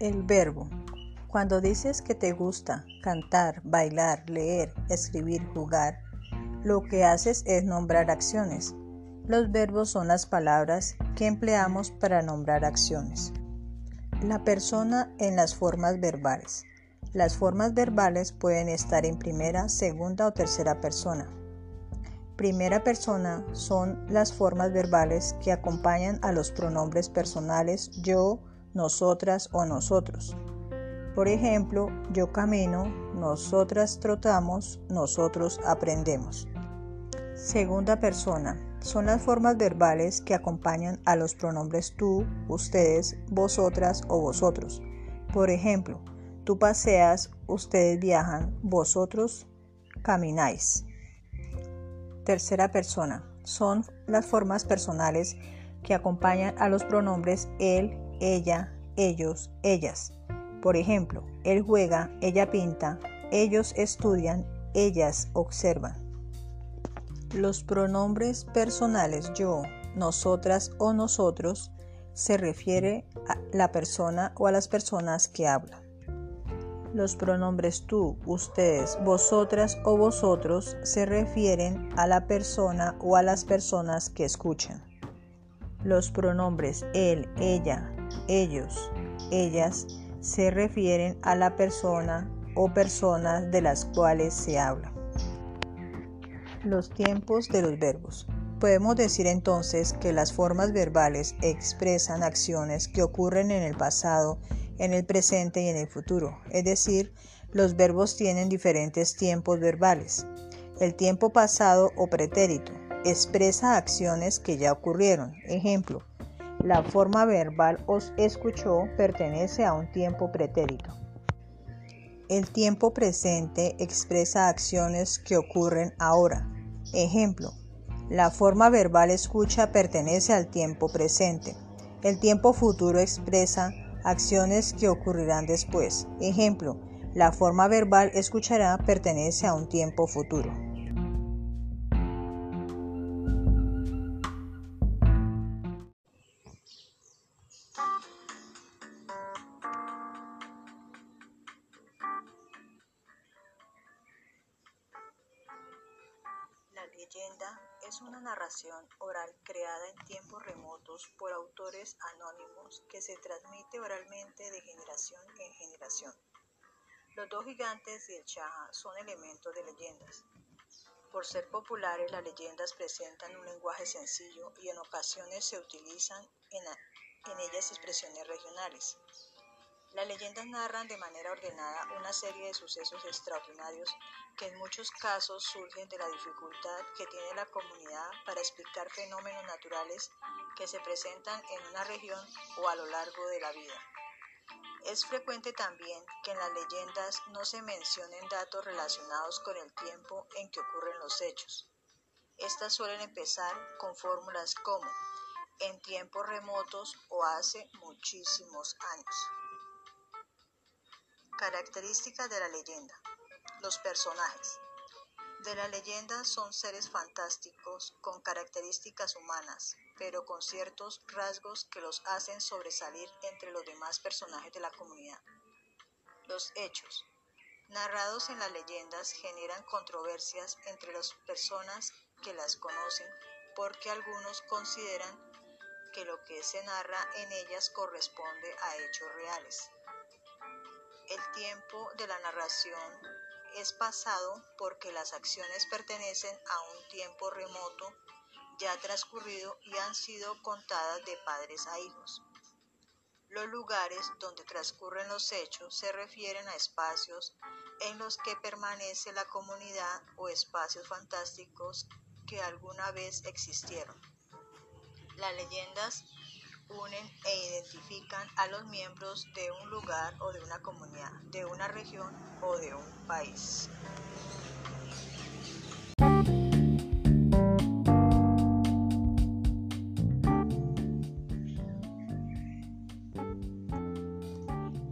El verbo. Cuando dices que te gusta cantar, bailar, leer, escribir, jugar, lo que haces es nombrar acciones. Los verbos son las palabras que empleamos para nombrar acciones. La persona en las formas verbales. Las formas verbales pueden estar en primera, segunda o tercera persona. Primera persona son las formas verbales que acompañan a los pronombres personales yo, nosotras o nosotros. Por ejemplo, yo camino, nosotras trotamos, nosotros aprendemos. Segunda persona son las formas verbales que acompañan a los pronombres tú, ustedes, vosotras o vosotros. Por ejemplo, tú paseas, ustedes viajan, vosotros camináis. Tercera persona son las formas personales que acompañan a los pronombres él, ella, ellos, ellas. Por ejemplo, él juega, ella pinta, ellos estudian, ellas observan. Los pronombres personales yo, nosotras o nosotros se refiere a la persona o a las personas que hablan. Los pronombres tú, ustedes, vosotras o vosotros se refieren a la persona o a las personas que escuchan. Los pronombres él, ella, ellos, ellas se refieren a la persona o personas de las cuales se habla. Los tiempos de los verbos. Podemos decir entonces que las formas verbales expresan acciones que ocurren en el pasado en el presente y en el futuro. Es decir, los verbos tienen diferentes tiempos verbales. El tiempo pasado o pretérito expresa acciones que ya ocurrieron. Ejemplo, la forma verbal os escuchó pertenece a un tiempo pretérito. El tiempo presente expresa acciones que ocurren ahora. Ejemplo, la forma verbal escucha pertenece al tiempo presente. El tiempo futuro expresa acciones que ocurrirán después. Ejemplo, la forma verbal escuchará pertenece a un tiempo futuro. Es una narración oral creada en tiempos remotos por autores anónimos que se transmite oralmente de generación en generación. Los dos gigantes y el Chaja son elementos de leyendas. Por ser populares, las leyendas presentan un lenguaje sencillo y en ocasiones se utilizan en, en ellas expresiones regionales. Las leyendas narran de manera ordenada una serie de sucesos extraordinarios que en muchos casos surgen de la dificultad que tiene la comunidad para explicar fenómenos naturales que se presentan en una región o a lo largo de la vida. Es frecuente también que en las leyendas no se mencionen datos relacionados con el tiempo en que ocurren los hechos. Estas suelen empezar con fórmulas como en tiempos remotos o hace muchísimos años. Características de la leyenda. Los personajes de la leyenda son seres fantásticos con características humanas, pero con ciertos rasgos que los hacen sobresalir entre los demás personajes de la comunidad. Los hechos narrados en las leyendas generan controversias entre las personas que las conocen porque algunos consideran que lo que se narra en ellas corresponde a hechos reales. El tiempo de la narración es pasado porque las acciones pertenecen a un tiempo remoto ya transcurrido y han sido contadas de padres a hijos. Los lugares donde transcurren los hechos se refieren a espacios en los que permanece la comunidad o espacios fantásticos que alguna vez existieron. Las leyendas unen e identifican a los miembros de un lugar o de una comunidad, de una región o de un país.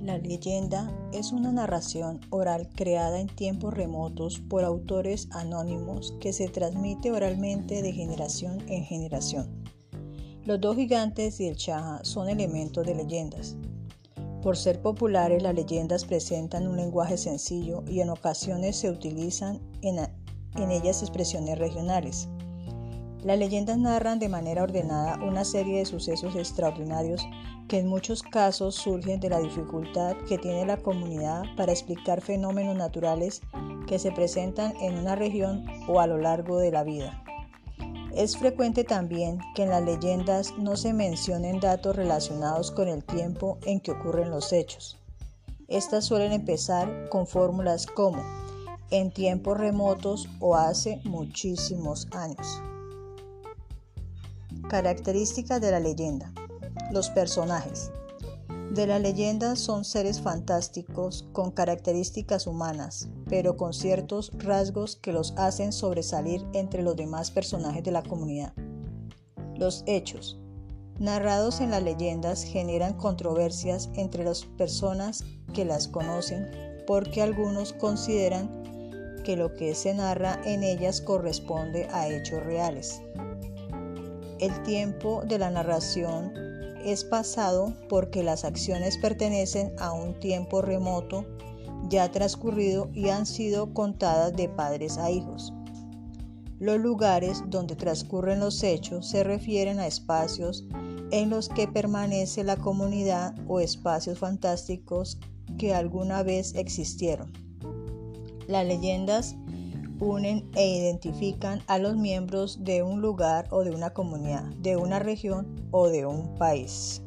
La leyenda es una narración oral creada en tiempos remotos por autores anónimos que se transmite oralmente de generación en generación. Los dos gigantes y el Chaja son elementos de leyendas. Por ser populares, las leyendas presentan un lenguaje sencillo y en ocasiones se utilizan en ellas expresiones regionales. Las leyendas narran de manera ordenada una serie de sucesos extraordinarios que en muchos casos surgen de la dificultad que tiene la comunidad para explicar fenómenos naturales que se presentan en una región o a lo largo de la vida. Es frecuente también que en las leyendas no se mencionen datos relacionados con el tiempo en que ocurren los hechos. Estas suelen empezar con fórmulas como en tiempos remotos o hace muchísimos años. Características de la leyenda. Los personajes. De la leyenda son seres fantásticos con características humanas, pero con ciertos rasgos que los hacen sobresalir entre los demás personajes de la comunidad. Los hechos. Narrados en las leyendas generan controversias entre las personas que las conocen porque algunos consideran que lo que se narra en ellas corresponde a hechos reales. El tiempo de la narración es pasado porque las acciones pertenecen a un tiempo remoto ya transcurrido y han sido contadas de padres a hijos. Los lugares donde transcurren los hechos se refieren a espacios en los que permanece la comunidad o espacios fantásticos que alguna vez existieron. Las leyendas unen e identifican a los miembros de un lugar o de una comunidad, de una región o de un país.